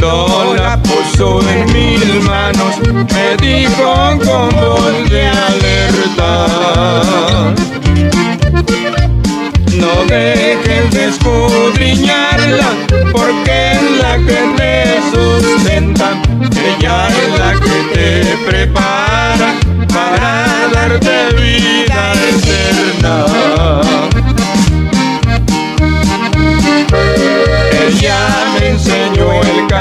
Cuando la puso en mis manos, me dijo con voz de alerta. No dejes de escudriñarla, porque es la que te sustenta. Ella es la que te prepara para darte vida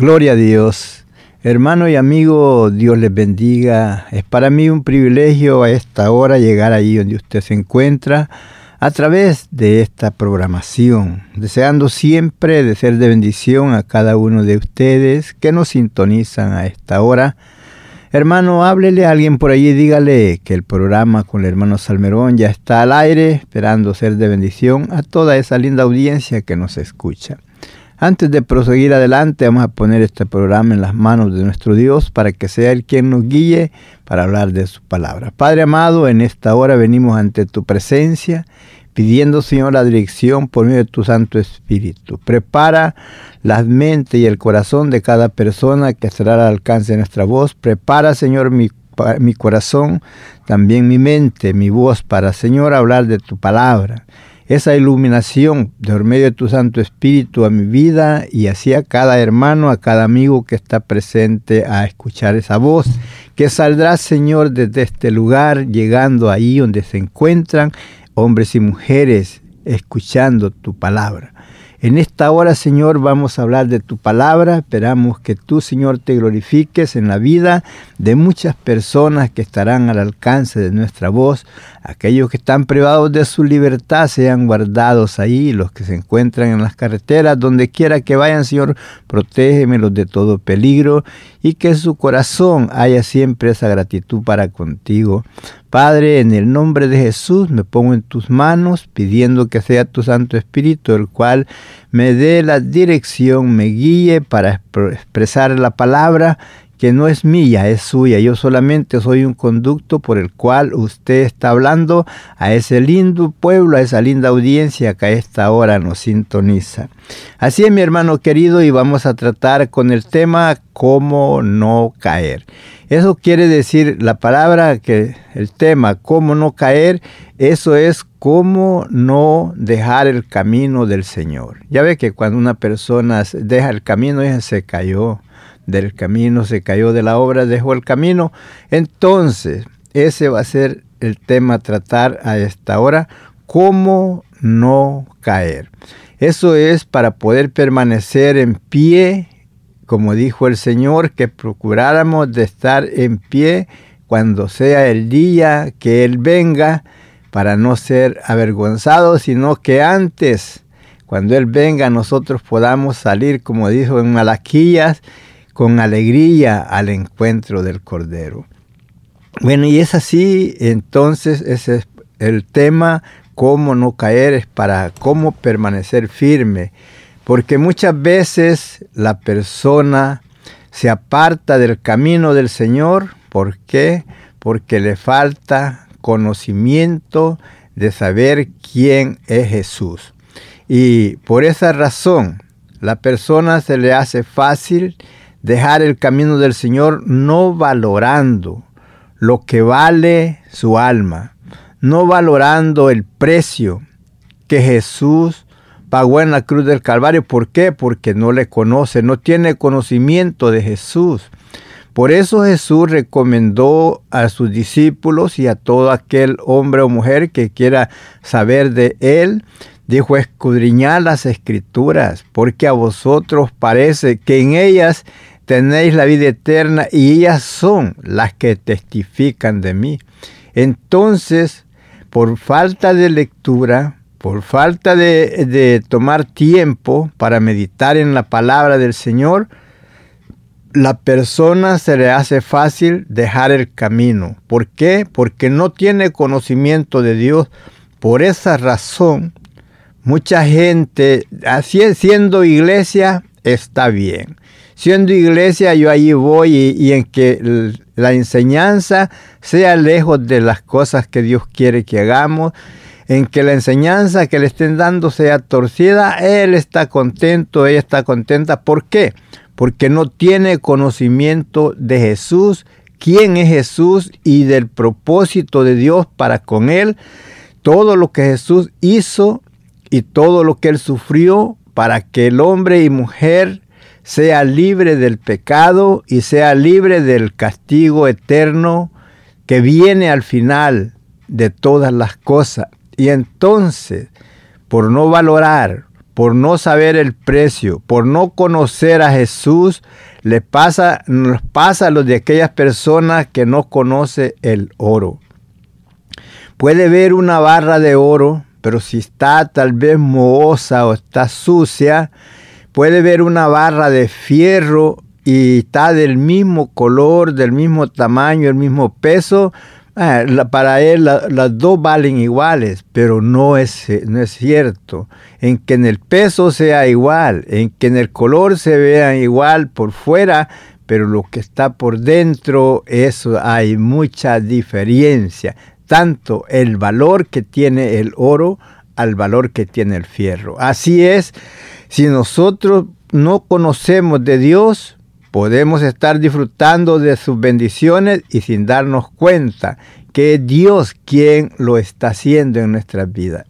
Gloria a Dios. Hermano y amigo, Dios les bendiga. Es para mí un privilegio a esta hora llegar ahí donde usted se encuentra a través de esta programación, deseando siempre de ser de bendición a cada uno de ustedes que nos sintonizan a esta hora. Hermano, háblele a alguien por allí, dígale que el programa con el hermano Salmerón ya está al aire, esperando ser de bendición a toda esa linda audiencia que nos escucha. Antes de proseguir adelante, vamos a poner este programa en las manos de nuestro Dios para que sea Él quien nos guíe para hablar de su palabra. Padre amado, en esta hora venimos ante tu presencia, pidiendo, Señor, la dirección por medio de tu Santo Espíritu. Prepara la mente y el corazón de cada persona que estará al alcance de nuestra voz. Prepara, Señor, mi corazón, también mi mente, mi voz, para, Señor, hablar de tu palabra esa iluminación por medio de tu Santo Espíritu a mi vida y así a cada hermano, a cada amigo que está presente a escuchar esa voz, que saldrá, Señor, desde este lugar, llegando ahí donde se encuentran hombres y mujeres escuchando tu palabra. En esta hora, Señor, vamos a hablar de tu palabra. Esperamos que tú, Señor, te glorifiques en la vida de muchas personas que estarán al alcance de nuestra voz. Aquellos que están privados de su libertad sean guardados ahí. Los que se encuentran en las carreteras, donde quiera que vayan, Señor, protégemelos de todo peligro y que su corazón haya siempre esa gratitud para contigo. Padre, en el nombre de Jesús me pongo en tus manos pidiendo que sea tu Santo Espíritu el cual me dé la dirección, me guíe para expresar la palabra que no es mía, es suya. Yo solamente soy un conducto por el cual usted está hablando a ese lindo pueblo, a esa linda audiencia que a esta hora nos sintoniza. Así es, mi hermano querido, y vamos a tratar con el tema cómo no caer. Eso quiere decir la palabra que el tema cómo no caer, eso es cómo no dejar el camino del Señor. Ya ve que cuando una persona deja el camino, ella se cayó del camino, se cayó de la obra, dejó el camino. Entonces, ese va a ser el tema a tratar a esta hora, cómo no caer. Eso es para poder permanecer en pie, como dijo el Señor, que procuráramos de estar en pie cuando sea el día que Él venga, para no ser avergonzados, sino que antes, cuando Él venga, nosotros podamos salir, como dijo en Malaquías, con alegría al encuentro del Cordero. Bueno, y es así, entonces ese es el tema, cómo no caer, es para cómo permanecer firme. Porque muchas veces la persona se aparta del camino del Señor. ¿Por qué? Porque le falta conocimiento de saber quién es Jesús. Y por esa razón, la persona se le hace fácil dejar el camino del Señor no valorando lo que vale su alma, no valorando el precio que Jesús pagó en la cruz del Calvario. ¿Por qué? Porque no le conoce, no tiene conocimiento de Jesús. Por eso Jesús recomendó a sus discípulos y a todo aquel hombre o mujer que quiera saber de Él, dijo, escudriñad las escrituras, porque a vosotros parece que en ellas tenéis la vida eterna y ellas son las que testifican de mí. Entonces, por falta de lectura, por falta de, de tomar tiempo para meditar en la palabra del Señor, la persona se le hace fácil dejar el camino. ¿Por qué? Porque no tiene conocimiento de Dios. Por esa razón, mucha gente, así siendo iglesia, está bien. Siendo iglesia, yo allí voy y, y en que la enseñanza sea lejos de las cosas que Dios quiere que hagamos en que la enseñanza que le estén dando sea torcida, él está contento, ella está contenta. ¿Por qué? porque no tiene conocimiento de Jesús, quién es Jesús y del propósito de Dios para con él, todo lo que Jesús hizo y todo lo que él sufrió para que el hombre y mujer sea libre del pecado y sea libre del castigo eterno que viene al final de todas las cosas. Y entonces, por no valorar, por no saber el precio, por no conocer a Jesús, le pasa, nos pasa a los de aquellas personas que no conoce el oro. Puede ver una barra de oro, pero si está tal vez mohosa o está sucia, puede ver una barra de fierro y está del mismo color, del mismo tamaño, el mismo peso, Ah, para él las dos valen iguales, pero no es, no es cierto. En que en el peso sea igual, en que en el color se vea igual por fuera, pero lo que está por dentro, eso hay mucha diferencia. Tanto el valor que tiene el oro al valor que tiene el fierro. Así es, si nosotros no conocemos de Dios, Podemos estar disfrutando de sus bendiciones y sin darnos cuenta que es Dios quien lo está haciendo en nuestras vidas.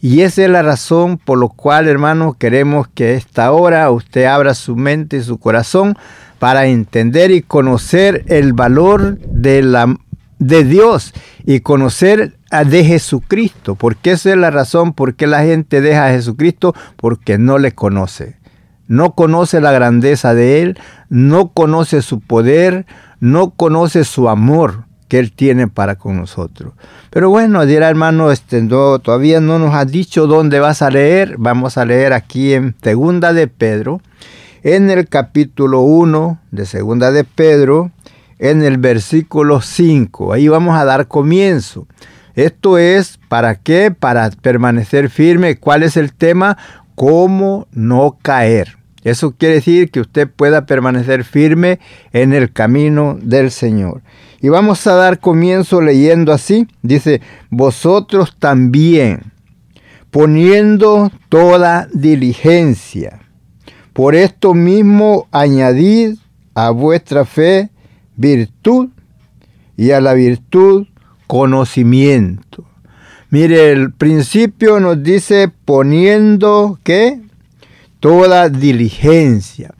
Y esa es la razón por la cual, hermanos, queremos que esta hora usted abra su mente y su corazón para entender y conocer el valor de, la, de Dios y conocer de Jesucristo. Porque esa es la razón por qué la gente deja a Jesucristo, porque no le conoce no conoce la grandeza de Él, no conoce su poder, no conoce su amor que Él tiene para con nosotros. Pero bueno, dirá hermano, este, todavía no nos ha dicho dónde vas a leer. Vamos a leer aquí en Segunda de Pedro, en el capítulo 1 de Segunda de Pedro, en el versículo 5. Ahí vamos a dar comienzo. Esto es, ¿para qué? Para permanecer firme. ¿Cuál es el tema? cómo no caer. Eso quiere decir que usted pueda permanecer firme en el camino del Señor. Y vamos a dar comienzo leyendo así. Dice, vosotros también, poniendo toda diligencia. Por esto mismo añadid a vuestra fe virtud y a la virtud conocimiento Mire, el principio nos dice poniendo que toda diligencia.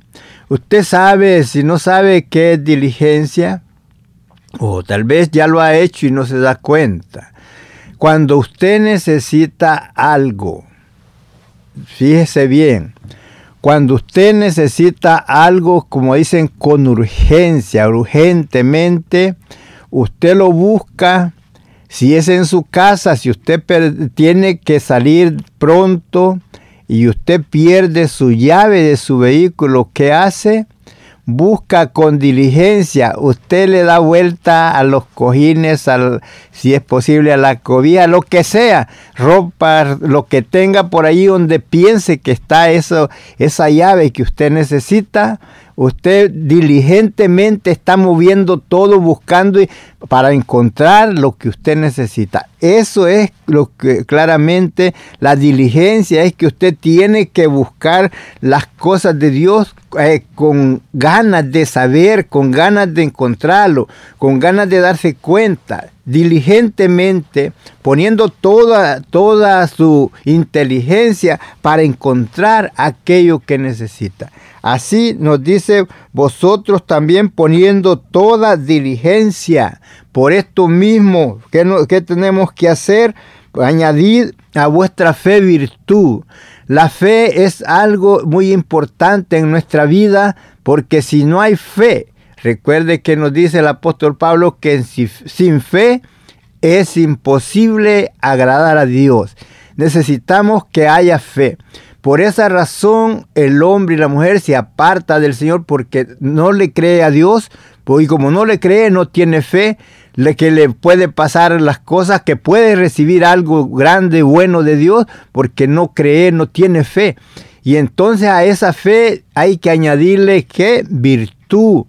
Usted sabe, si no sabe qué es diligencia, o tal vez ya lo ha hecho y no se da cuenta. Cuando usted necesita algo, fíjese bien, cuando usted necesita algo, como dicen, con urgencia, urgentemente, usted lo busca Si es en su casa, si usted tiene que salir pronto y usted pierde su llave de su vehículo, ¿qué hace? Busca con diligencia, usted le da vuelta a los cojines, al, si es posible a la cobija, lo que sea, ropa, lo que tenga por ahí donde piense que está eso, esa llave que usted necesita, usted diligentemente está moviendo todo buscando para encontrar lo que usted necesita. Eso es lo que claramente la diligencia es que usted tiene que buscar las cosas de Dios eh, con ganas de saber, con ganas de encontrarlo, con ganas de darse cuenta diligentemente, poniendo toda, toda su inteligencia para encontrar aquello que necesita. Así nos dice vosotros también poniendo toda diligencia por esto mismo que, tenemos que hacer, añadir a vuestra fe virtud. La fe es algo muy importante en nuestra vida porque si no hay fe, recuerde que nos dice el apóstol Pablo que sin fe es imposible agradar a Dios. Necesitamos que haya fe. Por esa razón el hombre y la mujer se aparta del Señor porque no le cree a Dios, y como no le cree, no tiene fe, le que le puede pasar las cosas, que puede recibir algo grande, bueno de Dios, porque no cree, no tiene fe. Y entonces a esa fe hay que añadirle que virtud.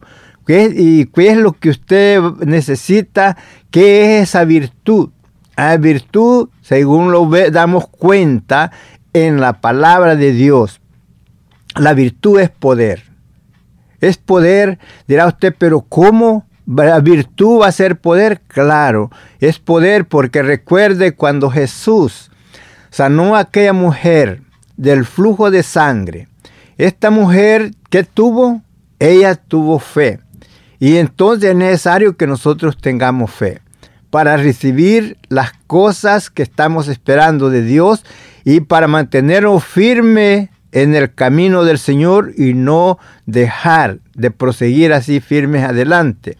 ¿Y qué es lo que usted necesita? ¿Qué es esa virtud? A virtud, según lo damos cuenta, en la palabra de Dios. La virtud es poder. Es poder, dirá usted, pero ¿cómo? ¿La virtud va a ser poder? Claro, es poder porque recuerde cuando Jesús sanó a aquella mujer del flujo de sangre. Esta mujer, ¿qué tuvo? Ella tuvo fe. Y entonces es necesario que nosotros tengamos fe para recibir las cosas que estamos esperando de Dios y para mantenernos firme en el camino del Señor y no dejar de proseguir así firmes adelante.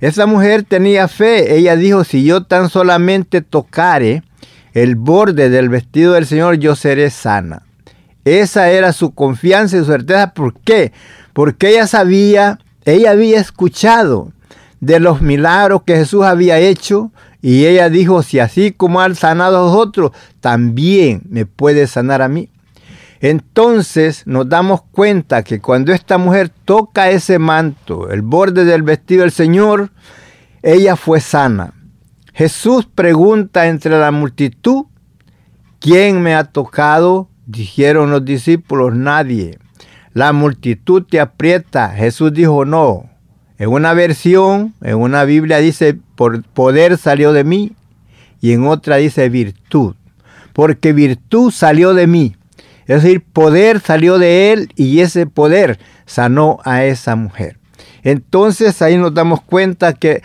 Esa mujer tenía fe. Ella dijo, si yo tan solamente tocare el borde del vestido del Señor, yo seré sana. Esa era su confianza y su certeza. ¿Por qué? Porque ella sabía, ella había escuchado de los milagros que Jesús había hecho, y ella dijo, si así como han sanado a otros, también me puede sanar a mí. Entonces nos damos cuenta que cuando esta mujer toca ese manto, el borde del vestido del Señor, ella fue sana. Jesús pregunta entre la multitud, ¿quién me ha tocado? Dijeron los discípulos, nadie. La multitud te aprieta. Jesús dijo, no, en una versión, en una Biblia dice, por poder salió de mí, y en otra dice virtud, porque virtud salió de mí. Es decir, poder salió de él y ese poder sanó a esa mujer. Entonces ahí nos damos cuenta que,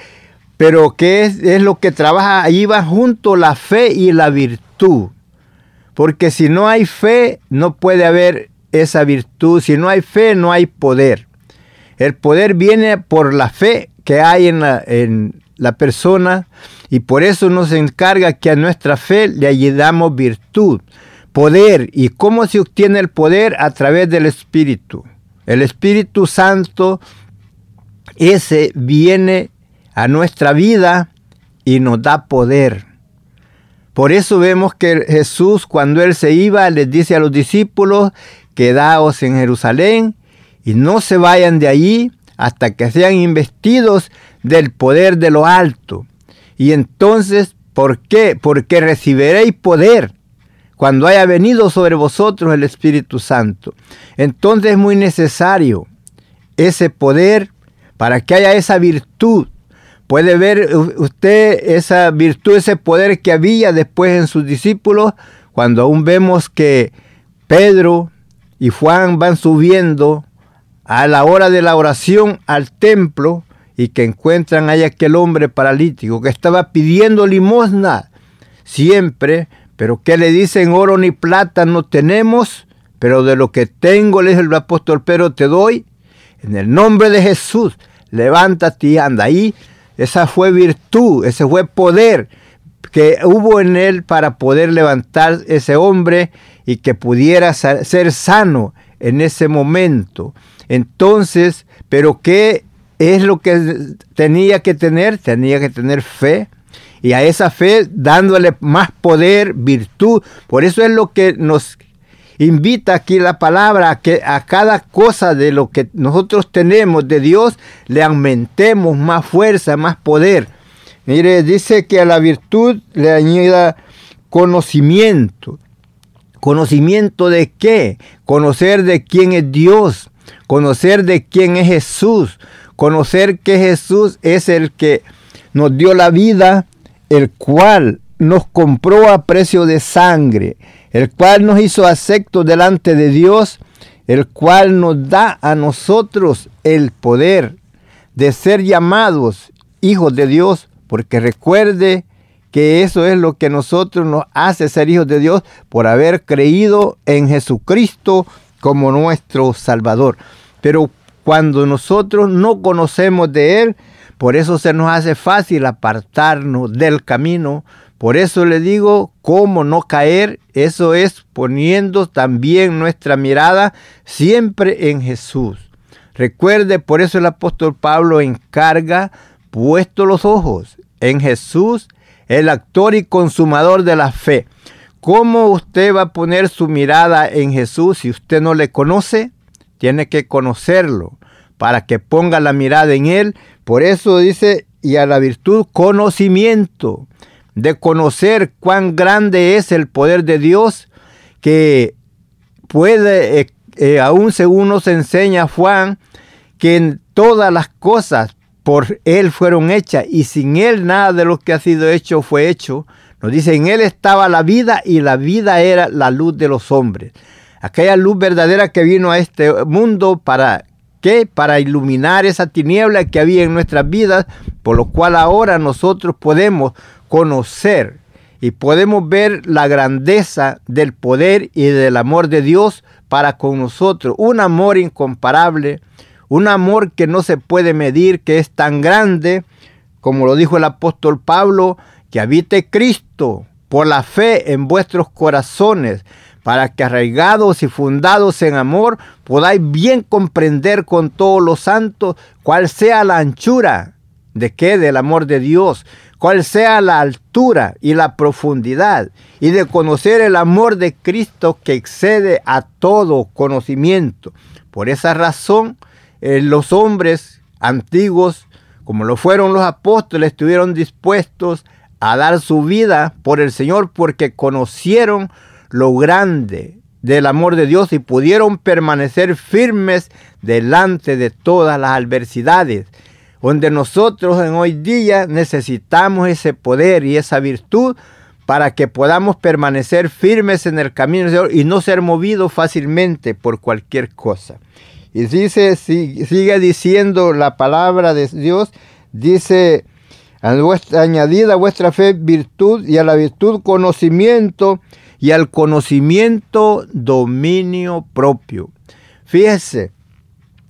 pero ¿qué es, es lo que trabaja? Ahí va junto la fe y la virtud. Porque si no hay fe, no puede haber esa virtud. Si no hay fe, no hay poder. El poder viene por la fe que hay en la, persona y por eso nos encarga que a nuestra fe le ayudamos virtud, poder. ¿Y cómo se obtiene el poder? A través del Espíritu. El Espíritu Santo, ese viene a nuestra vida y nos da poder. Por eso vemos que Jesús cuando él se iba les dice a los discípulos, quedaos en Jerusalén y no se vayan de allí hasta que sean investidos del poder de lo alto. Y entonces, ¿por qué? Porque recibiréis poder cuando haya venido sobre vosotros el Espíritu Santo. Entonces es muy necesario ese poder para que haya esa virtud. Puede ver usted esa virtud, ese poder que había después en sus discípulos, cuando aún vemos que Pedro y Juan van subiendo a la hora de la oración al templo y que encuentran ahí aquel hombre paralítico que estaba pidiendo limosna siempre, pero que le dicen oro ni plata no tenemos, pero de lo que tengo, le dice el apóstol Pedro, te doy, en el nombre de Jesús, levántate y anda. Ahí esa fue virtud, ese fue poder. que hubo en él para poder levantar ese hombre y que pudiera ser sano en ese momento. Entonces, pero ¿qué es lo que tenía que tener? Tenía que tener fe. Y a esa fe dándole más poder, virtud. Por eso es lo que nos invita aquí la palabra a que a cada cosa de lo que nosotros tenemos de Dios le aumentemos más fuerza, más poder. Mire, dice que a la virtud le añada conocimiento. ¿Conocimiento de qué? Conocer de quién es Dios, conocer de quién es Jesús, conocer que Jesús es el que nos dio la vida, el cual nos compró a precio de sangre, el cual nos hizo aceptos delante de Dios, el cual nos da a nosotros el poder de ser llamados hijos de Dios, porque recuerde que eso es lo que nosotros nos hace ser hijos de Dios por haber creído en Jesucristo como nuestro Salvador. Pero cuando nosotros no conocemos de Él, por eso se nos hace fácil apartarnos del camino. Por eso le digo, cómo no caer, eso es poniendo también nuestra mirada siempre en Jesús. Recuerde, por eso el apóstol Pablo encarga, puesto los ojos en Jesús, el actor y consumador de la fe. ¿Cómo usted va a poner su mirada en Jesús si usted no le conoce? Tiene que conocerlo para que ponga la mirada en Él. Por eso dice, y a la virtud conocimiento, de conocer cuán grande es el poder de Dios, que puede, eh, eh, aún según nos enseña Juan, que en todas las cosas por Él fueron hechas y sin Él nada de lo que ha sido hecho fue hecho. Nos dice, en Él estaba la vida y la vida era la luz de los hombres. Aquella luz verdadera que vino a este mundo para ¿qué? Para iluminar esa tiniebla que había en nuestras vidas, por lo cual ahora nosotros podemos conocer y podemos ver la grandeza del poder y del amor de Dios para con nosotros. Un amor incomparable, un amor que no se puede medir, que es tan grande, como lo dijo el apóstol Pablo, que habite Cristo por la fe en vuestros corazones, para que arraigados y fundados en amor podáis bien comprender con todos los santos cuál sea la anchura de qué del amor de Dios, cuál sea la altura y la profundidad, y de conocer el amor de Cristo que excede a todo conocimiento. Por esa razón, eh, los hombres antiguos, como lo fueron los apóstoles, estuvieron dispuestos a dar su vida por el Señor porque conocieron lo grande del amor de Dios y pudieron permanecer firmes delante de todas las adversidades. Donde nosotros en hoy día necesitamos ese poder y esa virtud para que podamos permanecer firmes en el camino del Señor y no ser movidos fácilmente por cualquier cosa. Y dice, sigue diciendo la palabra de Dios, dice, añadida a vuestra fe virtud y a la virtud conocimiento y al conocimiento dominio propio. Fíjese,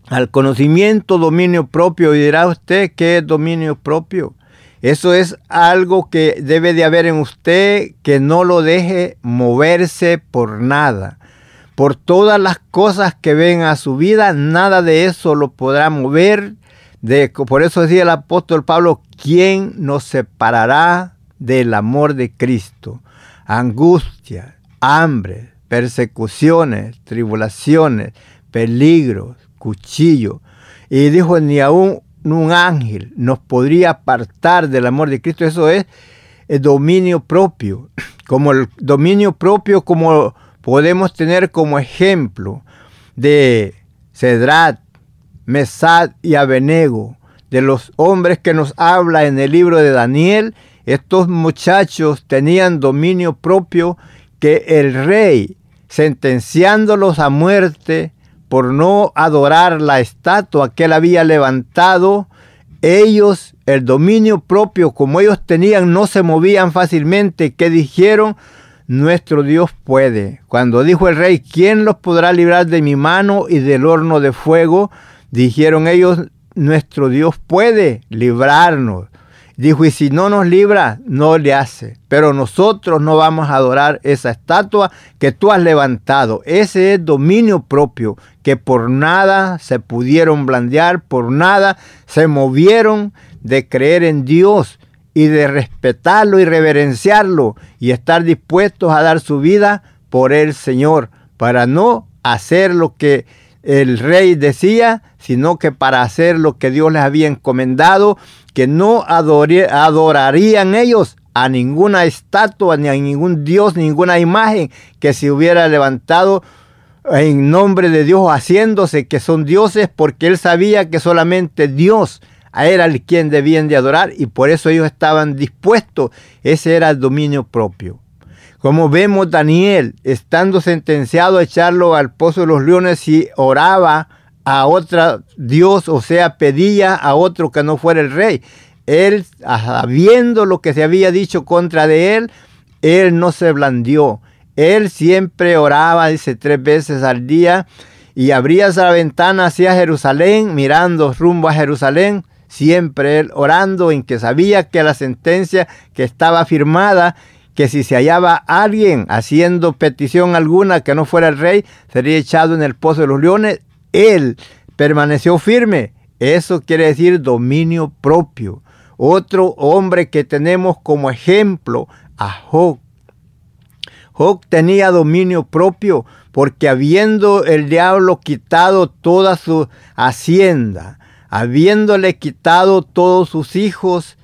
al conocimiento dominio propio, y dirá usted qué es dominio propio. Eso es algo que debe de haber en usted que no lo deje moverse por nada por todas las cosas que ven a su vida, nada de eso lo podrá mover. Por eso decía el apóstol Pablo, ¿quién nos separará del amor de Cristo? Angustia, hambre, persecuciones, tribulaciones, peligros, cuchillo. Y dijo, ni aún un ángel nos podría apartar del amor de Cristo. Eso es el dominio propio, como el dominio propio, como podemos tener como ejemplo de Cedrat, Mesad y Abenego, de los hombres que nos habla en el libro de Daniel, estos muchachos tenían dominio propio que el rey, sentenciándolos a muerte por no adorar la estatua que él había levantado, ellos, el dominio propio como ellos tenían, no se movían fácilmente. ¿Qué dijeron? nuestro Dios puede. Cuando dijo el rey, ¿quién los podrá librar de mi mano y del horno de fuego? Dijeron ellos, nuestro Dios puede librarnos. Dijo, y si no nos libra, no le hace. Pero nosotros no vamos a adorar esa estatua que tú has levantado. Ese es dominio propio, que por nada se pudieron blandear, por nada se movieron de creer en Dios y de respetarlo y reverenciarlo y estar dispuestos a dar su vida por el Señor, para no hacer lo que el rey decía, sino que para hacer lo que Dios les había encomendado, que no adorarían ellos a ninguna estatua, ni a ningún Dios, ninguna imagen que se hubiera levantado en nombre de Dios, haciéndose que son dioses, porque él sabía que solamente Dios era el quien debían de adorar y por eso ellos estaban dispuestos. Ese era el dominio propio. Como vemos Daniel, estando sentenciado a echarlo al pozo de los leones y oraba a otro Dios, o sea, pedía a otro que no fuera el rey. Él, sabiendo lo que se había dicho contra de él, él no se blandió. Él siempre oraba, dice, tres veces al día y abría la ventana hacia Jerusalén, mirando rumbo a Jerusalén, siempre él orando en que sabía que la sentencia que estaba firmada que si se hallaba alguien haciendo petición alguna que no fuera el rey, sería echado en el pozo de los leones. Él permaneció firme. Eso quiere decir dominio propio. Otro hombre que tenemos como ejemplo, a Job. Job tenía dominio propio porque habiendo el diablo quitado toda su hacienda, habiéndole quitado todos sus hijos,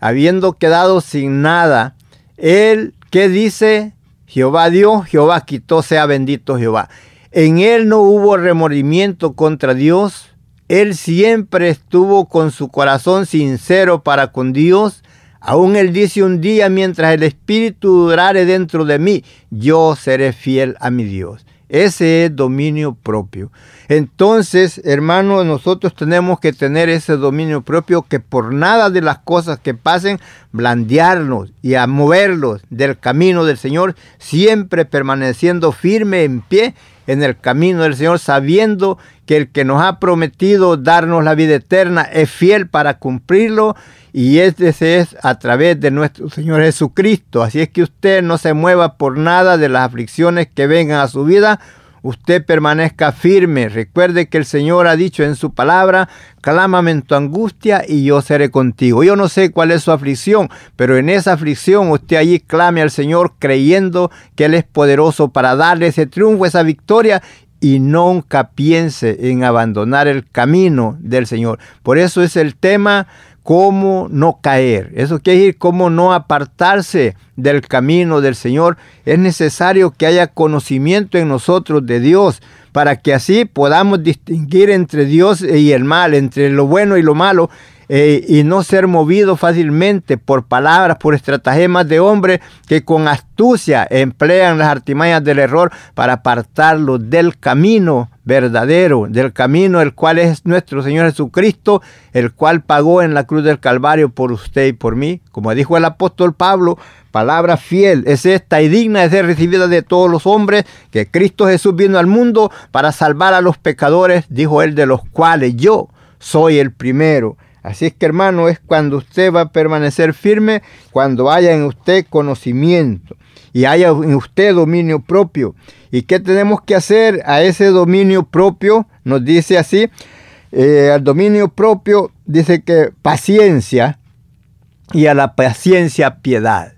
habiendo quedado sin nada, él, ¿qué dice? Jehová dio, Jehová quitó, sea bendito Jehová. En él no hubo remordimiento contra Dios. Él siempre estuvo con su corazón sincero para con Dios. Aún él dice un día, mientras el Espíritu durare dentro de mí, yo seré fiel a mi Dios. Ese es dominio propio. Entonces, hermanos, nosotros tenemos que tener ese dominio propio que por nada de las cosas que pasen, blandearnos y a moverlos del camino del Señor, siempre permaneciendo firme en pie en el camino del Señor, sabiendo que el que nos ha prometido darnos la vida eterna es fiel para cumplirlo y ese es a través de nuestro Señor Jesucristo. Así es que usted no se mueva por nada de las aflicciones que vengan a su vida. Usted permanezca firme. Recuerde que el Señor ha dicho en su palabra, clámame en tu angustia y yo seré contigo. Yo no sé cuál es su aflicción, pero en esa aflicción usted allí clame al Señor creyendo que Él es poderoso para darle ese triunfo, esa victoria y nunca piense en abandonar el camino del Señor. Por eso es el tema cómo no caer. Eso quiere decir cómo no apartarse del camino del Señor. Es necesario que haya conocimiento en nosotros de Dios para que así podamos distinguir entre Dios y el mal, entre lo bueno y lo malo eh, y no ser movido fácilmente por palabras, por estratagemas de hombres que con astucia emplean las artimañas del error para apartarlo del camino verdadero, del camino el cual es nuestro Señor Jesucristo, el cual pagó en la cruz del Calvario por usted y por mí. Como dijo el apóstol Pablo, palabra fiel es esta y digna de ser recibida de todos los hombres, que Cristo Jesús vino al mundo para salvar a los pecadores, dijo él, de los cuales yo soy el primero. Así es que hermano, es cuando usted va a permanecer firme, cuando haya en usted conocimiento y haya en usted dominio propio. ¿Y qué tenemos que hacer a ese dominio propio? Nos dice así, eh, al dominio propio dice que paciencia y a la paciencia piedad.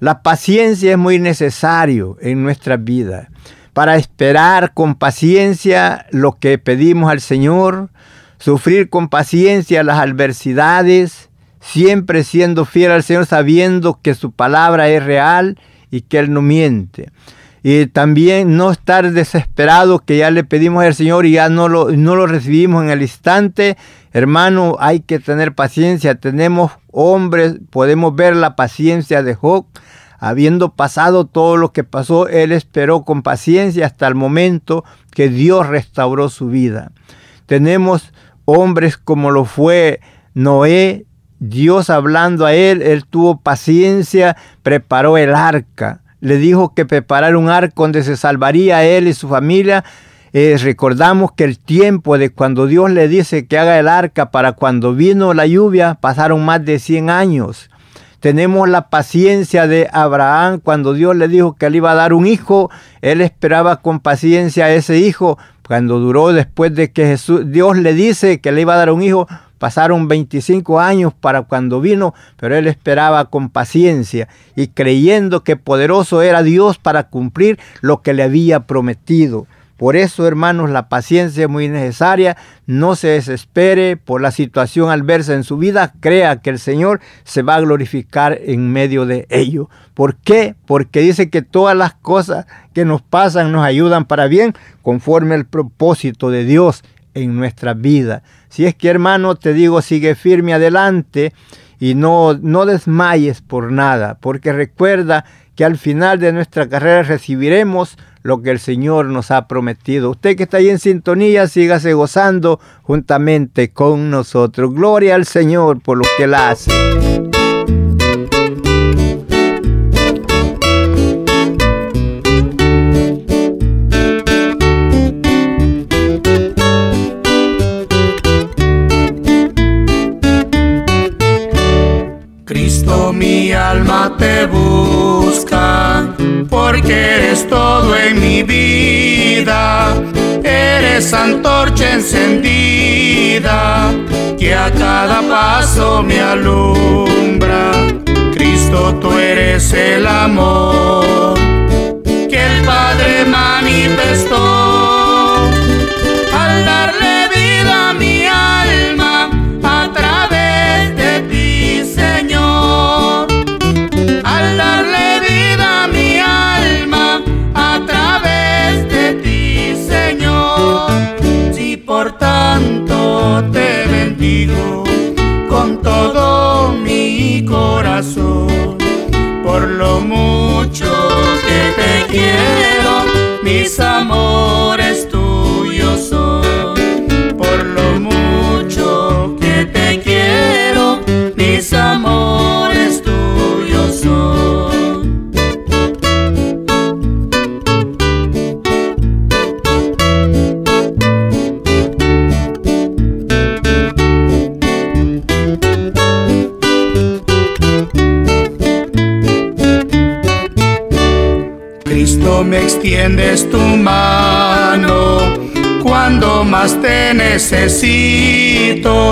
La paciencia es muy necesario en nuestra vida para esperar con paciencia lo que pedimos al Señor, sufrir con paciencia las adversidades, siempre siendo fiel al Señor, sabiendo que su palabra es real y que Él no miente. Y también no estar desesperado que ya le pedimos al Señor y ya no lo, no lo recibimos en el instante. Hermano, hay que tener paciencia. Tenemos hombres, podemos ver la paciencia de Job. Habiendo pasado todo lo que pasó, él esperó con paciencia hasta el momento que Dios restauró su vida. Tenemos hombres como lo fue Noé, Dios hablando a él, él tuvo paciencia, preparó el arca, le dijo que preparara un arca donde se salvaría él y su familia. eh, recordamos que el tiempo de cuando Dios le dice que haga el arca para cuando vino la lluvia pasaron más de 100 años. Tenemos la paciencia de Abraham cuando Dios le dijo que le iba a dar un hijo. Él esperaba con paciencia a ese hijo. Cuando duró después de que Jesús, Dios le dice que le iba a dar un hijo, pasaron 25 años para cuando vino, pero él esperaba con paciencia y creyendo que poderoso era Dios para cumplir lo que le había prometido. Por eso, hermanos, la paciencia es muy necesaria. No se desespere por la situación al verse en su vida. Crea que el Señor se va a glorificar en medio de ello. ¿Por qué? Porque dice que todas las cosas que nos pasan nos ayudan para bien conforme al propósito de Dios en nuestra vida. Si es que, hermano, te digo, sigue firme adelante y no, no desmayes por nada, porque recuerda que al final de nuestra carrera recibiremos lo que el Señor nos ha prometido. Usted que está ahí en sintonía, sígase gozando juntamente con nosotros. Gloria al Señor por lo que Él hace. Mi alma te busca porque eres todo en mi vida. Eres antorcha encendida que a cada paso me alumbra. Cristo, tú eres el amor que el Padre manifestó necesito.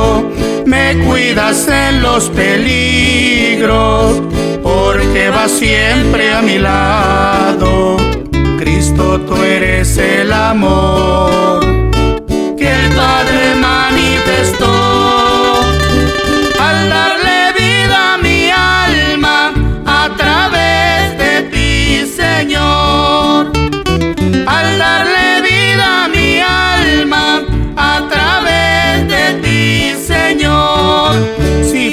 Me cuidas en los peligros porque vas siempre a mi lado. Cristo, tú eres el amor que el Padre manifestó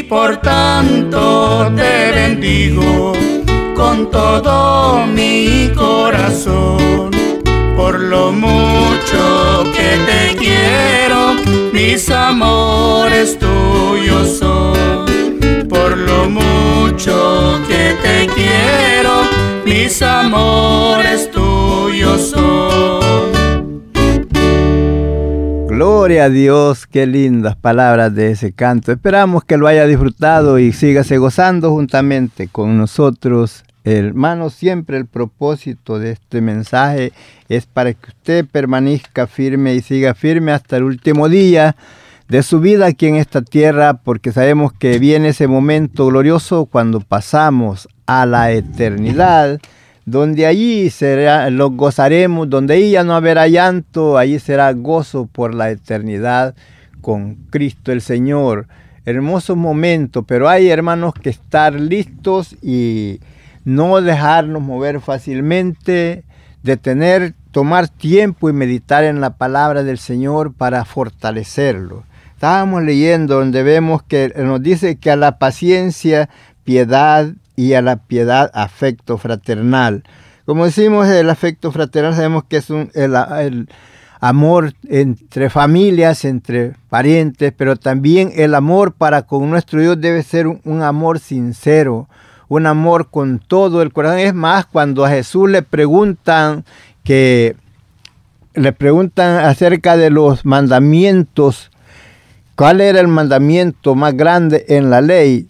por tanto te bendigo con todo mi corazón, por lo mucho que te quiero, mis amores tuyos son. Por lo mucho que te quiero, mis amores tuyos Gloria a Dios, qué lindas palabras de ese canto. Esperamos que lo haya disfrutado y sígase gozando juntamente con nosotros. Hermanos, siempre el propósito de este mensaje es para que usted permanezca firme y siga firme hasta el último día de su vida aquí en esta tierra, porque sabemos que viene ese momento glorioso cuando pasamos a la eternidad donde allí será, lo gozaremos, donde ahí ya no habrá llanto, allí será gozo por la eternidad con Cristo el Señor. Hermoso momento, pero hay hermanos que estar listos y no dejarnos mover fácilmente, detener, tomar tiempo y meditar en la palabra del Señor para fortalecerlo. Estábamos leyendo donde vemos que nos dice que a la paciencia, piedad y a la piedad afecto fraternal. Como decimos, el afecto fraternal sabemos que es un, el, amor entre familias, entre parientes, pero también el amor para con nuestro Dios debe ser un, un amor sincero, un amor con todo el corazón. Es más, cuando a Jesús le preguntan que le preguntan acerca de los mandamientos, cuál era el mandamiento más grande en la ley,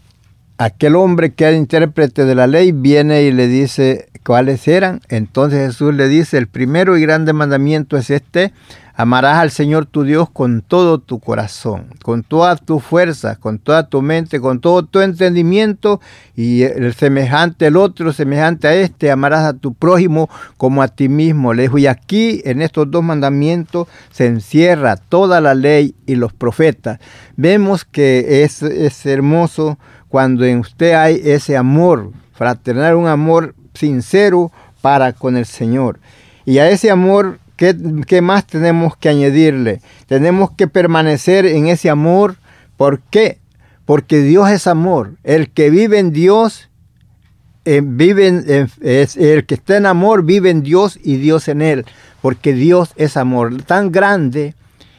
aquel hombre que era intérprete de la ley viene y le dice cuáles eran. Entonces Jesús le dice, el primero y grande mandamiento es este, amarás al Señor tu Dios con todo tu corazón, con todas tus fuerzas, con toda tu mente, con todo tu entendimiento y el semejante, el otro semejante a este, amarás a tu prójimo como a ti mismo. Le dijo, y aquí en estos dos mandamientos se encierra toda la ley y los profetas. Vemos que es, es hermoso cuando en usted hay ese amor fraternal, un amor sincero para con el Señor. Y a ese amor, ¿qué, ¿qué, más tenemos que añadirle? Tenemos que permanecer en ese amor. ¿Por qué? Porque Dios es amor. El que vive en Dios, eh, vive en, es, el que está en amor, vive en Dios y Dios en él. Porque Dios es amor. Tan grande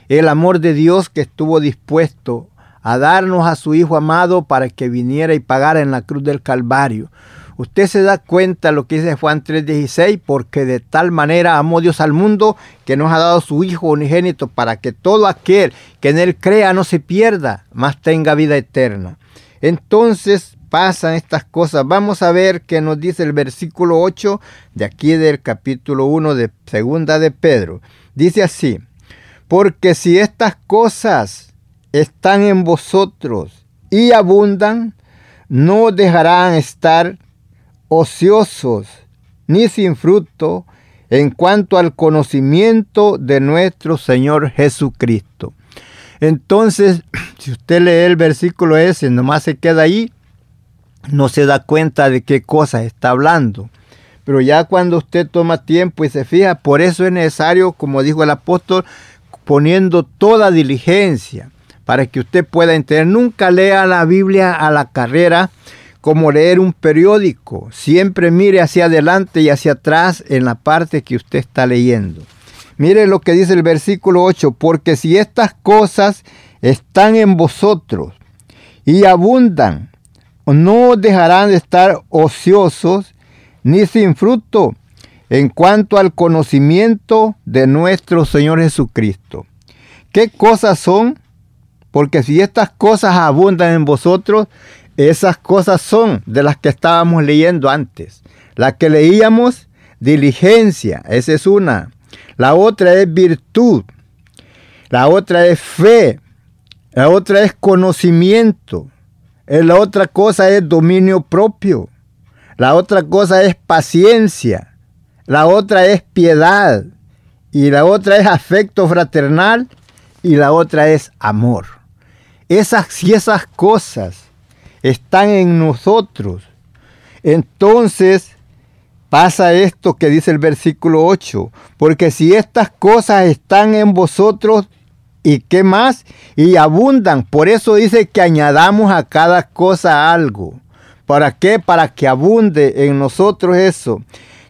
el amor de Dios que estuvo dispuesto a darnos a su Hijo amado para que viniera y pagara en la cruz del Calvario. Usted se da cuenta lo que dice Juan 3:16, porque de tal manera amó Dios al mundo que nos ha dado su Hijo unigénito para que todo aquel que en él crea no se pierda, mas tenga vida eterna. Entonces pasan estas cosas. Vamos a ver qué nos dice el versículo 8 de aquí del capítulo 1 de segunda de Pedro. Dice así, porque si estas cosas están en vosotros y abundan, no dejarán estar ociosos ni sin fruto en cuanto al conocimiento de nuestro Señor Jesucristo. Entonces, si usted lee el versículo ese, nomás se queda ahí, no se da cuenta de qué cosa está hablando. Pero ya cuando usted toma tiempo y se fija, por eso es necesario, como dijo el apóstol, poniendo toda diligencia para que usted pueda entender. Nunca lea la Biblia a la carrera, como leer un periódico. Siempre mire hacia adelante y hacia atrás en la parte que usted está leyendo. Mire lo que dice el versículo 8, porque si estas cosas están en vosotros y abundan, no dejarán de estar ociosos ni sin fruto en cuanto al conocimiento de nuestro Señor Jesucristo. ¿Qué cosas son? Porque si estas cosas abundan en vosotros, esas cosas son de las que estábamos leyendo antes. La que leíamos, diligencia, esa es una. La otra es virtud. La otra es fe. La otra es conocimiento. La otra cosa es dominio propio. La otra cosa es paciencia. La otra es piedad. Y la otra es afecto fraternal. Y la otra es amor. Esas, si esas cosas están en nosotros. Entonces pasa esto que dice el versículo 8, porque si estas cosas están en vosotros, ¿y qué más? Y abundan. Por eso dice que añadamos a cada cosa algo. ¿Para qué? Para que abunde en nosotros eso.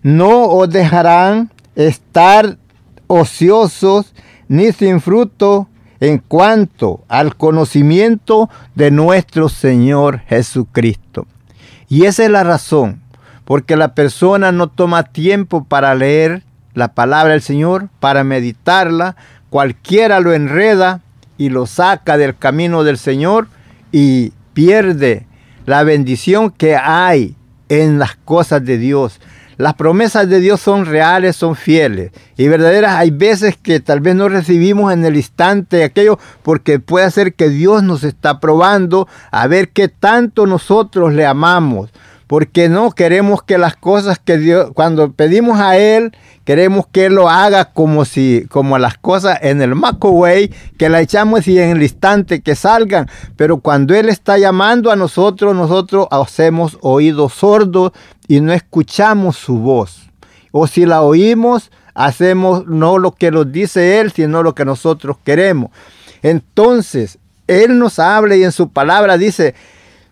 No os dejarán estar ociosos ni sin fruto en cuanto al conocimiento de nuestro Señor Jesucristo. Y esa es la razón, porque la persona no toma tiempo para leer la palabra del Señor, para meditarla, cualquiera lo enreda y lo saca del camino del Señor y pierde la bendición que hay en las cosas de Dios. Las promesas de Dios son reales, son fieles y verdaderas. Hay veces que tal vez no recibimos en el instante aquello porque puede ser que Dios nos está probando a ver qué tanto nosotros le amamos porque no queremos que las cosas que Dios, cuando pedimos a Él, queremos que Él lo haga como si, como las cosas en el microwave, que la echamos y en el instante que salgan. Pero cuando Él está llamando a nosotros, nosotros hacemos oídos sordos y no escuchamos su voz. O si la oímos, hacemos no lo que nos dice Él, sino lo que nosotros queremos. Entonces, Él nos habla y en su palabra dice,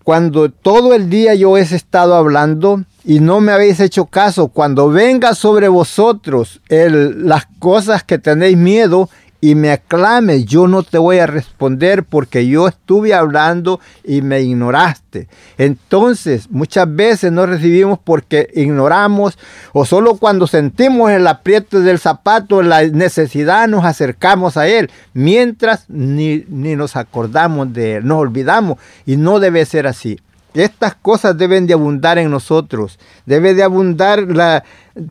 cuando todo el día yo he estado hablando y no me habéis hecho caso, cuando venga sobre vosotros las cosas que tenéis miedo, y me aclames, yo no te voy a responder porque yo estuve hablando y me ignoraste. Entonces, muchas veces no recibimos porque ignoramos o solo cuando sentimos el aprieto del zapato, la necesidad, nos acercamos a Él, mientras ni, ni nos acordamos de Él, nos olvidamos y no debe ser así. Estas cosas deben de abundar en nosotros. Debe de abundar la,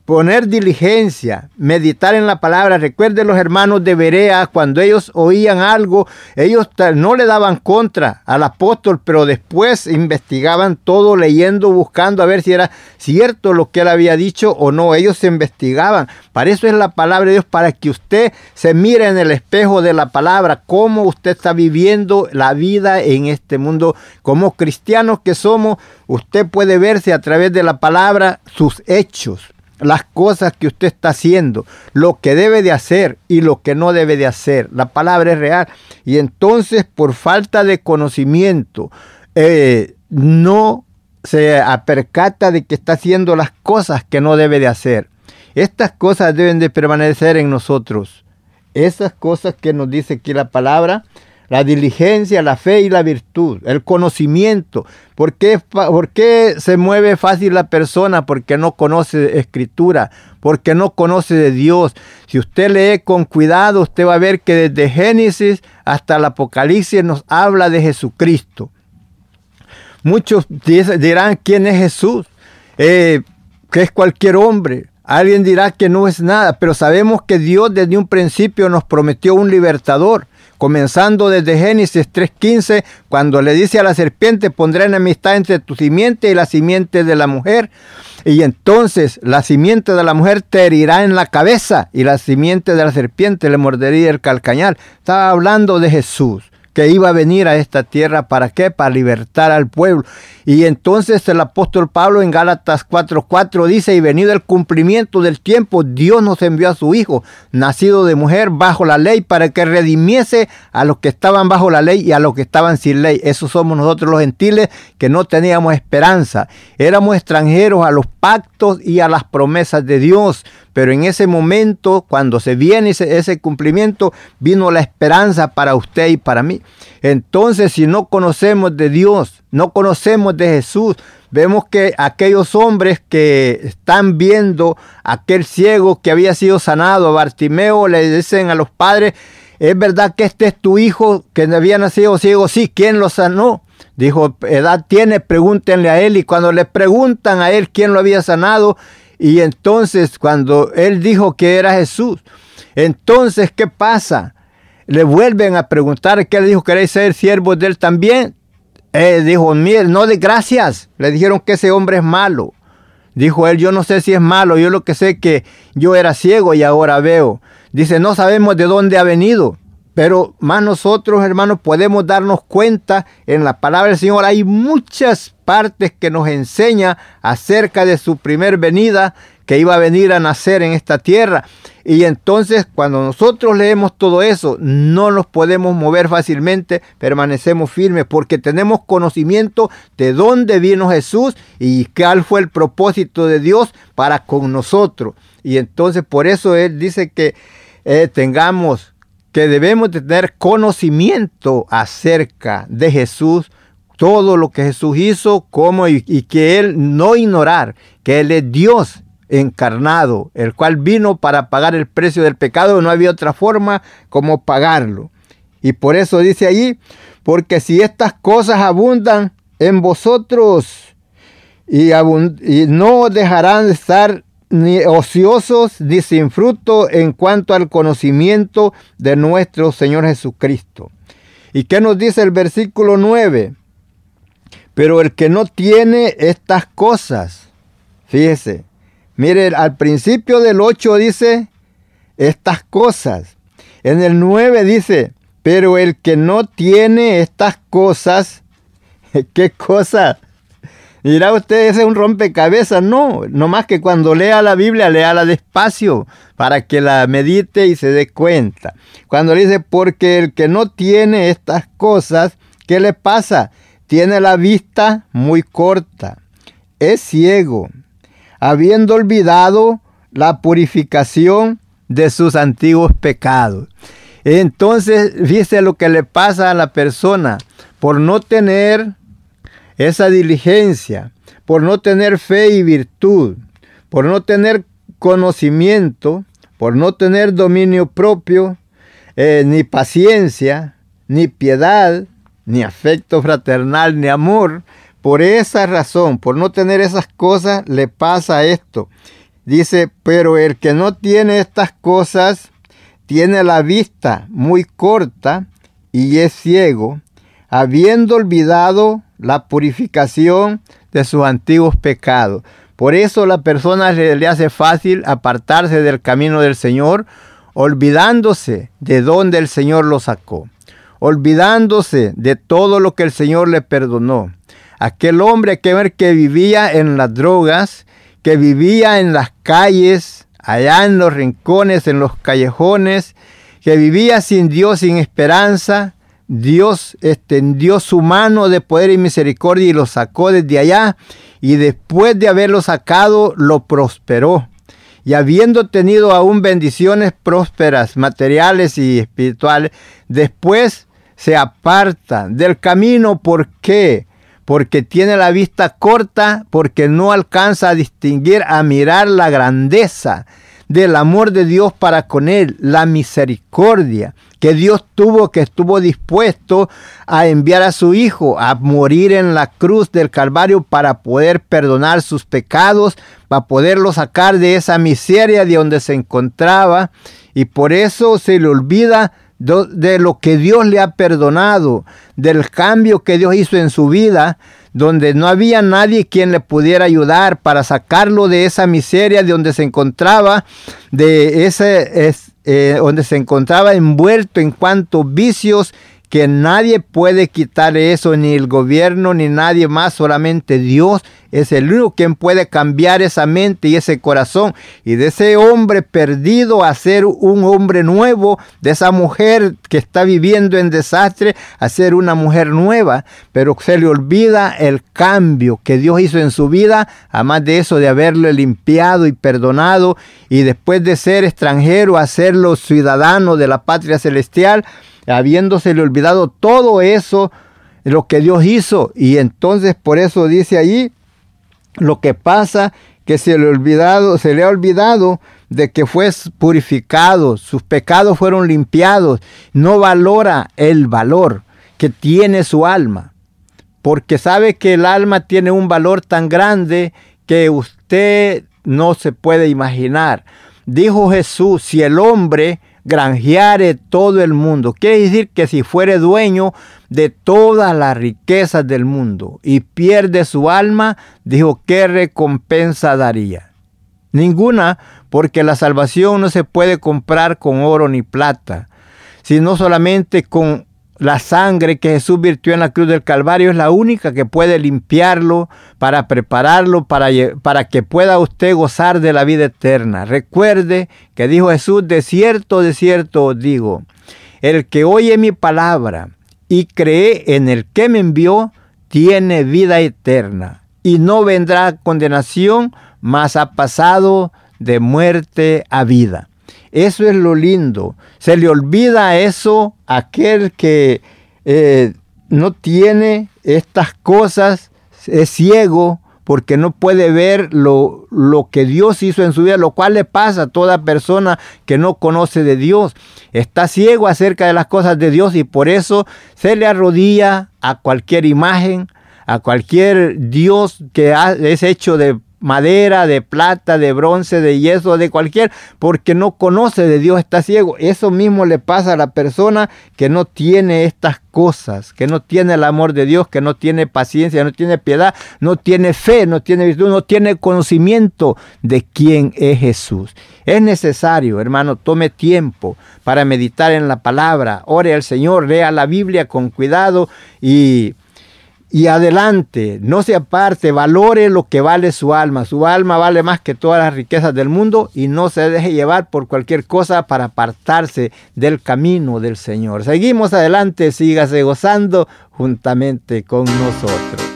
poner diligencia, meditar en la palabra. Recuerden los hermanos de Berea, cuando ellos oían algo, ellos no le daban contra al apóstol, pero después investigaban todo, leyendo, buscando a ver si era cierto lo que él había dicho o no. Ellos se investigaban. Para eso es la palabra de Dios, para que usted se mire en el espejo de la palabra, cómo usted está viviendo la vida en este mundo. Como cristianos que somos, usted puede verse a través de la palabra sus hechos las cosas que usted está haciendo, lo que debe de hacer y lo que no debe de hacer. La palabra es real. Y entonces por falta de conocimiento eh, no se apercata de que está haciendo las cosas que no debe de hacer. Estas cosas deben de permanecer en nosotros. Esas cosas que nos dice aquí la palabra la diligencia, la fe y la virtud, el conocimiento. ¿Por qué, ¿Por qué, se mueve fácil la persona? Porque no conoce escritura, porque no conoce de Dios. Si usted lee con cuidado, usted va a ver que desde Génesis hasta el Apocalipsis nos habla de Jesucristo. Muchos dirán quién es Jesús, eh, que es cualquier hombre. Alguien dirá que no es nada, pero sabemos que Dios desde un principio nos prometió un libertador comenzando desde Génesis 3.15, cuando le dice a la serpiente, pondré enemistad entre tu simiente y la simiente de la mujer. Y entonces la simiente de la mujer te herirá en la cabeza y la simiente de la serpiente le mordería el calcañal. Estaba hablando de Jesús que iba a venir a esta tierra. ¿Para qué? Para libertar al pueblo. Y entonces el apóstol Pablo en Gálatas 4:4 dice, y venido el cumplimiento del tiempo, Dios nos envió a su Hijo, nacido de mujer bajo la ley, para que redimiese a los que estaban bajo la ley y a los que estaban sin ley. Esos somos nosotros los gentiles que no teníamos esperanza. Éramos extranjeros a los pactos y a las promesas de Dios. Pero en ese momento, cuando se viene ese, ese, cumplimiento, vino la esperanza para usted y para mí. Entonces, si no conocemos de Dios, no conocemos de Jesús, vemos que aquellos hombres que están viendo aquel ciego que había sido sanado, a Bartimeo, le dicen a los padres, ¿es verdad que este es tu hijo que había nacido ciego? Sí, ¿quién lo sanó? Dijo, edad tiene, pregúntenle a él. Y cuando le preguntan a él quién lo había sanado, y entonces cuando él dijo que era Jesús, entonces, ¿qué pasa? Le vuelven a preguntar qué le dijo, ¿queréis ser siervos de él también? Él dijo, miel, no de gracias. Le dijeron que ese hombre es malo. Dijo él, yo no sé si es malo, yo lo que sé que yo era ciego y ahora veo. Dice, no sabemos de dónde ha venido. Pero más nosotros, hermanos, podemos darnos cuenta en la palabra del Señor. Hay muchas partes que nos enseña acerca de su primer venida, que iba a venir a nacer en esta tierra. Y entonces cuando nosotros leemos todo eso, no nos podemos mover fácilmente, permanecemos firmes porque tenemos conocimiento de dónde vino Jesús y cuál fue el propósito de Dios para con nosotros. Y entonces por eso Él dice que eh, tengamos que debemos tener conocimiento acerca de Jesús, todo lo que Jesús hizo, cómo y, y, que Él no ignorar, que Él es Dios encarnado, el cual vino para pagar el precio del pecado, no había otra forma como pagarlo. Y por eso dice allí, porque si estas cosas abundan en vosotros y, y no dejarán de estar ni ociosos ni sin fruto en cuanto al conocimiento de nuestro Señor Jesucristo. ¿Y qué nos dice el versículo 9? Pero el que no tiene estas cosas, fíjese, mire, al principio del 8 dice estas cosas. En el 9 dice, pero el que no tiene estas cosas, ¿qué cosas? Dirá usted, ese es un rompecabezas. No, no más que cuando lea la Biblia, léala despacio para que la medite y se dé cuenta. Cuando dice, porque el que no tiene estas cosas, ¿qué le pasa? Tiene la vista muy corta, es ciego, habiendo olvidado la purificación de sus antiguos pecados. Entonces, fíjese lo que le pasa a la persona por no tener esa diligencia, por no tener fe y virtud, por no tener conocimiento, por no tener dominio propio, eh, ni paciencia, ni piedad, ni afecto fraternal, ni amor. Por esa razón, por no tener esas cosas, le pasa esto. Dice, pero el que no tiene estas cosas, tiene la vista muy corta y es ciego, habiendo olvidado la purificación de sus antiguos pecados. Por eso la persona le, hace fácil apartarse del camino del Señor, olvidándose de dónde el Señor lo sacó, olvidándose de todo lo que el Señor le perdonó. Aquel hombre que, vivía en las drogas, que vivía en las calles, allá en los rincones, en los callejones, que vivía sin Dios, sin esperanza, Dios extendió su mano de poder y misericordia y lo sacó desde allá y después de haberlo sacado lo prosperó. Y habiendo tenido aún bendiciones prósperas, materiales y espirituales, después se aparta del camino. ¿Por qué? Porque tiene la vista corta, porque no alcanza a distinguir, a mirar la grandeza del amor de Dios para con él, la misericordia que Dios tuvo, que estuvo dispuesto a enviar a su Hijo a morir en la cruz del Calvario para poder perdonar sus pecados, para poderlo sacar de esa miseria de donde se encontraba. Y por eso se le olvida de lo que Dios le ha perdonado, del cambio que Dios hizo en su vida, donde no había nadie quien le pudiera ayudar para sacarlo de esa miseria de donde se encontraba, de ese, eh, donde se encontraba envuelto en cuantos vicios que nadie puede quitar eso, ni el gobierno, ni nadie más, solamente Dios es el único quien puede cambiar esa mente y ese corazón. Y de ese hombre perdido a ser un hombre nuevo, de esa mujer que está viviendo en desastre, a ser una mujer nueva. Pero se le olvida el cambio que Dios hizo en su vida, además de eso, de haberle limpiado y perdonado, y después de ser extranjero, hacerlo ciudadano de la patria celestial habiéndosele olvidado todo eso, lo que Dios hizo. Y entonces por eso dice ahí, lo que pasa que se le, olvidado, se le ha olvidado de que fue purificado, sus pecados fueron limpiados, no valora el valor que tiene su alma, porque sabe que el alma tiene un valor tan grande que usted no se puede imaginar. Dijo Jesús, si el hombre granjeare todo el mundo. Quiere decir que si fuere dueño de todas las riquezas del mundo y pierde su alma, dijo, ¿qué recompensa daría? Ninguna, porque la salvación no se puede comprar con oro ni plata, sino solamente con la sangre que Jesús virtió en la cruz del Calvario es la única que puede limpiarlo para prepararlo para, para, que pueda usted gozar de la vida eterna. Recuerde que dijo Jesús, de cierto, de cierto os digo, el que oye mi palabra y cree en el que me envió, tiene vida eterna y no vendrá condenación, mas ha pasado de muerte a vida. Eso es lo lindo. Se le olvida eso a aquel que eh, no tiene estas cosas, es ciego porque no puede ver lo, lo, que Dios hizo en su vida, lo cual le pasa a toda persona que no conoce de Dios. Está ciego acerca de las cosas de Dios y por eso se le arrodilla a cualquier imagen, a cualquier Dios que es hecho de madera, de plata, de bronce, de yeso, de cualquier, porque no conoce de Dios, está ciego. Eso mismo le pasa a la persona que no tiene estas cosas, que no tiene el amor de Dios, que no tiene paciencia, no tiene piedad, no tiene fe, no tiene virtud, no tiene conocimiento de quién es Jesús. Es necesario, hermano, tome tiempo para meditar en la palabra, ore al Señor, lea la Biblia con cuidado y y adelante, no se aparte, valore lo que vale su alma. Su alma vale más que todas las riquezas del mundo y no se deje llevar por cualquier cosa para apartarse del camino del Señor. Seguimos adelante, sígase gozando juntamente con nosotros.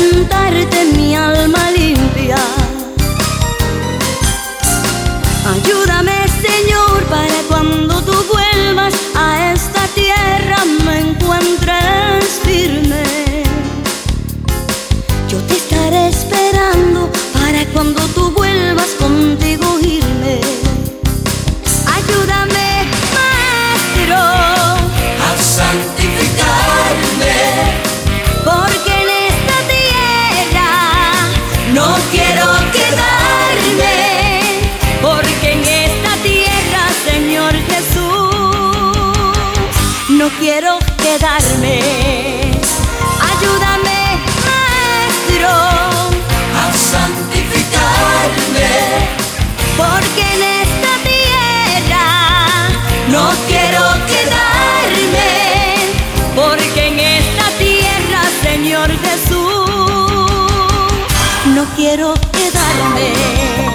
cantarte mi alma no quiero quedarme.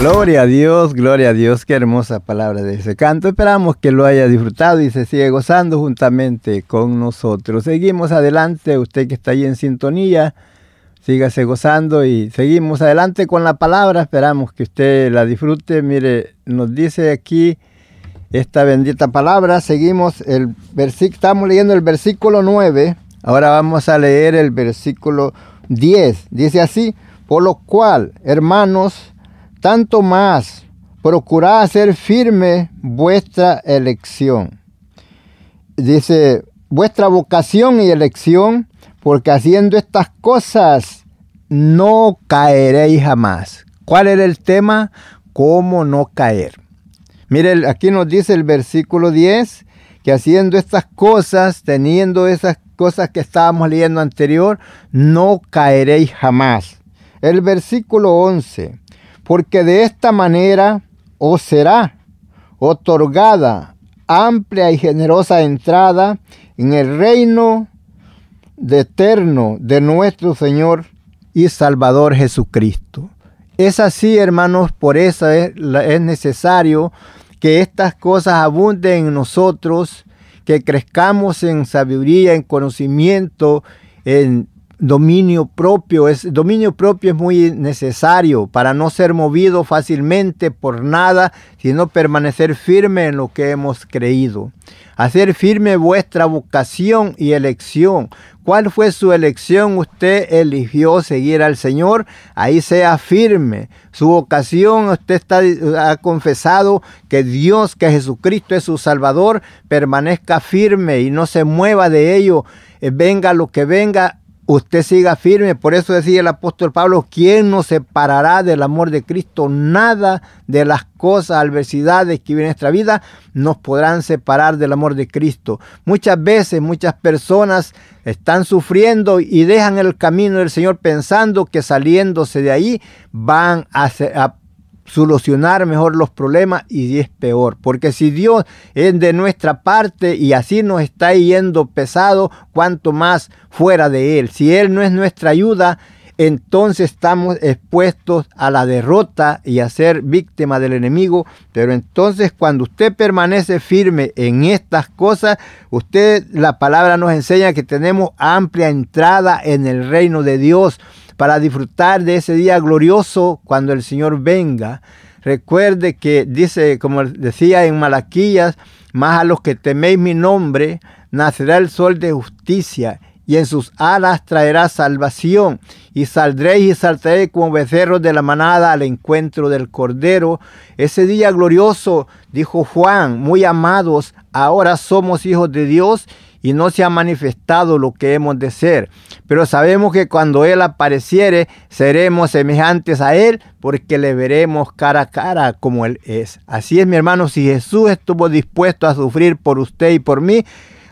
Gloria a Dios, gloria a Dios, qué hermosa palabra de ese canto. Esperamos que lo haya disfrutado y se siga gozando juntamente con nosotros. Seguimos adelante, usted que está ahí en sintonía, sígase gozando y seguimos adelante con la palabra. Esperamos que usted la disfrute. Mire, nos dice aquí esta bendita palabra. Seguimos el versículo, estamos leyendo el versículo 9. Ahora vamos a leer el versículo 10. Dice así, por lo cual, hermanos, tanto más procurad hacer firme vuestra elección. Dice, vuestra vocación y elección, porque haciendo estas cosas no caeréis jamás. ¿Cuál era el tema? ¿Cómo no caer? Mire, aquí nos dice el versículo 10, que haciendo estas cosas, teniendo esas cosas que estábamos leyendo anterior, no caeréis jamás. El versículo 11, porque de esta manera os será otorgada amplia y generosa entrada en el reino de eterno de nuestro Señor y Salvador Jesucristo. Es así, hermanos, por eso es, es necesario que estas cosas abunden en nosotros, que crezcamos en sabiduría, en conocimiento, en dominio propio. Es, dominio propio es muy necesario para no ser movido fácilmente por nada, sino permanecer firme en lo que hemos creído. Hacer firme vuestra vocación y elección. ¿Cuál fue su elección? Usted eligió seguir al Señor. Ahí sea firme. Su vocación, usted está, ha confesado que Dios, que Jesucristo es su Salvador. Permanezca firme y no se mueva de ello. Eh, venga lo que venga, usted siga firme. Por eso decía el apóstol Pablo, ¿quién nos separará del amor de Cristo? Nada de las cosas, adversidades que viven en nuestra vida nos podrán separar del amor de Cristo. Muchas veces muchas personas están sufriendo y dejan el camino del Señor pensando que saliéndose de ahí van a, a solucionar mejor los problemas y es peor. Porque si Dios es de nuestra parte y así nos está yendo pesado, cuanto más fuera de Él. Si Él no es nuestra ayuda, entonces estamos expuestos a la derrota y a ser víctima del enemigo. Pero entonces cuando usted permanece firme en estas cosas, usted, la palabra nos enseña que tenemos amplia entrada en el reino de Dios para disfrutar de ese día glorioso cuando el Señor venga. Recuerde que dice, como decía en Malaquías, más a los que teméis mi nombre, nacerá el sol de justicia y en sus alas traerá salvación. Y saldréis y saltaréis como becerros de la manada al encuentro del Cordero. Ese día glorioso, dijo Juan, muy amados, ahora somos hijos de Dios y no se ha manifestado lo que hemos de ser. Pero sabemos que cuando Él apareciere, seremos semejantes a Él, porque le veremos cara a cara como Él es. Así es, mi hermano, si Jesús estuvo dispuesto a sufrir por usted y por mí,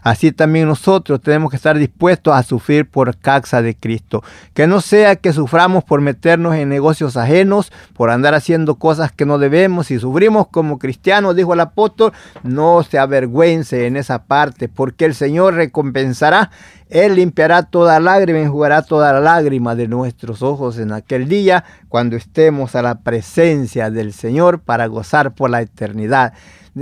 Así también nosotros tenemos que estar dispuestos a sufrir por causa de Cristo. Que no sea que suframos por meternos en negocios ajenos, por andar haciendo cosas que no debemos. Si sufrimos como cristianos, dijo el apóstol, no se avergüence en esa parte, porque el Señor recompensará. Él limpiará toda lágrima enjugará toda lágrima de nuestros ojos en aquel día, cuando estemos a la presencia del Señor para gozar por la eternidad.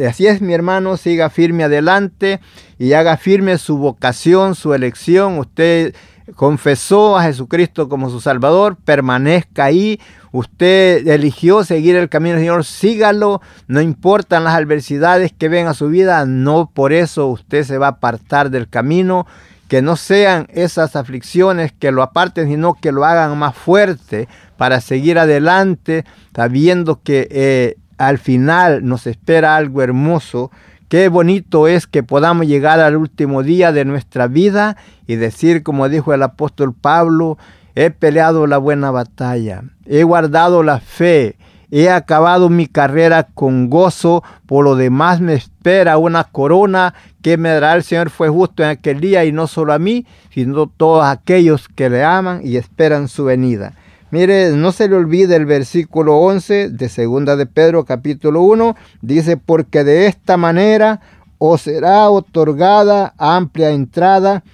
Así es, mi hermano, siga firme adelante y haga firme su vocación, su elección. Usted confesó a Jesucristo como su Salvador, permanezca ahí. Usted eligió seguir el camino del Señor, sígalo. No importan las adversidades que ven a su vida, no por eso usted se va a apartar del camino. Que no sean esas aflicciones que lo aparten, sino que lo hagan más fuerte para seguir adelante, sabiendo que eh, al final nos espera algo hermoso. Qué bonito es que podamos llegar al último día de nuestra vida y decir, como dijo el apóstol Pablo, he peleado la buena batalla, he guardado la fe, he acabado mi carrera con gozo, por lo demás me espera una corona que me dará el Señor fue justo en aquel día y no solo a mí, sino a todos aquellos que le aman y esperan su venida. Mire, no se le olvide el versículo 11 de segunda de Pedro capítulo 1. Dice, porque de esta manera os será otorgada amplia entrada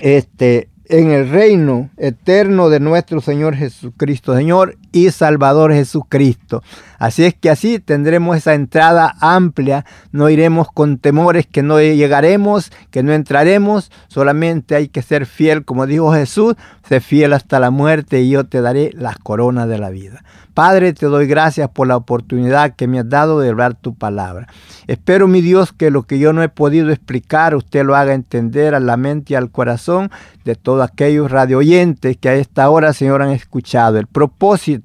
este, en el reino eterno de nuestro Señor Jesucristo, Señor y Salvador Jesucristo. Así es que así tendremos esa entrada amplia, no iremos con temores que no llegaremos, que no entraremos, solamente hay que ser fiel, como dijo Jesús, sé fiel hasta la muerte y yo te daré las coronas de la vida. Padre, te doy gracias por la oportunidad que me has dado de hablar tu palabra. Espero, mi Dios, que lo que yo no he podido explicar, usted lo haga entender a la mente y al corazón de todos aquellos radio oyentes que a esta hora, Señor, han escuchado. El propósito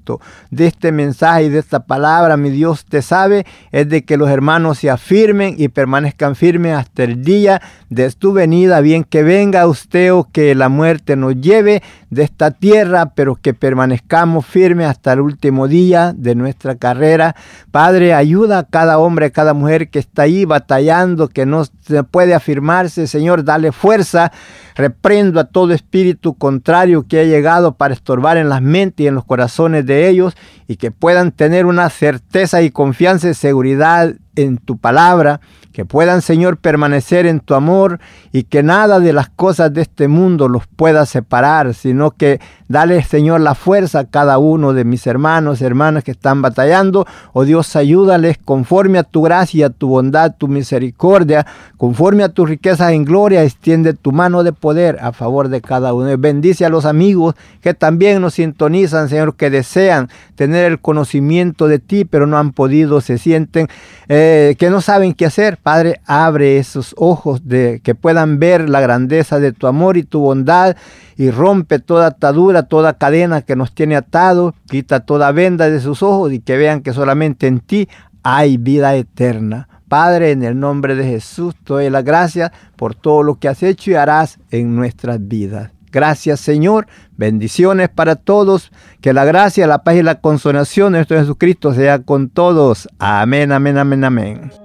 de este mensaje y de esta palabra, mi Dios, te sabe, es de que los hermanos se afirmen y permanezcan firmes hasta el día de tu venida, bien que venga usted o que la muerte nos lleve de esta tierra, pero que permanezcamos firmes hasta el último día de nuestra carrera. Padre, ayuda a cada hombre, a cada mujer que está ahí batallando, que no puede afirmarse. Señor, dale fuerza. Reprendo a todo espíritu contrario que ha llegado para estorbar en las mentes y en los corazones de ellos y que puedan tener una certeza y confianza y seguridad en tu palabra, que puedan, Señor, permanecer en tu amor y que nada de las cosas de este mundo los pueda separar, sino que dale, Señor, la fuerza a cada uno de mis hermanos, hermanas que están batallando. Oh Dios, ayúdales conforme a tu gracia, tu bondad, tu misericordia, conforme a tus riquezas en gloria, extiende tu mano de poder a favor de cada uno. Bendice a los amigos que también nos sintonizan, Señor, que desean tener el conocimiento de ti, pero no han podido, se sienten eh, que no saben qué hacer. Padre, abre esos ojos de que puedan ver la grandeza de tu amor y tu bondad y rompe toda atadura, toda cadena que nos tiene atado, quita toda venda de sus ojos y que vean que solamente en ti hay vida eterna. Padre, en el nombre de Jesús, te doy las gracias por todo lo que has hecho y harás en nuestras vidas. Gracias Señor, bendiciones para todos, que la gracia, la paz y la consolación de nuestro Jesucristo sea con todos. Amén, amén, amén, amén.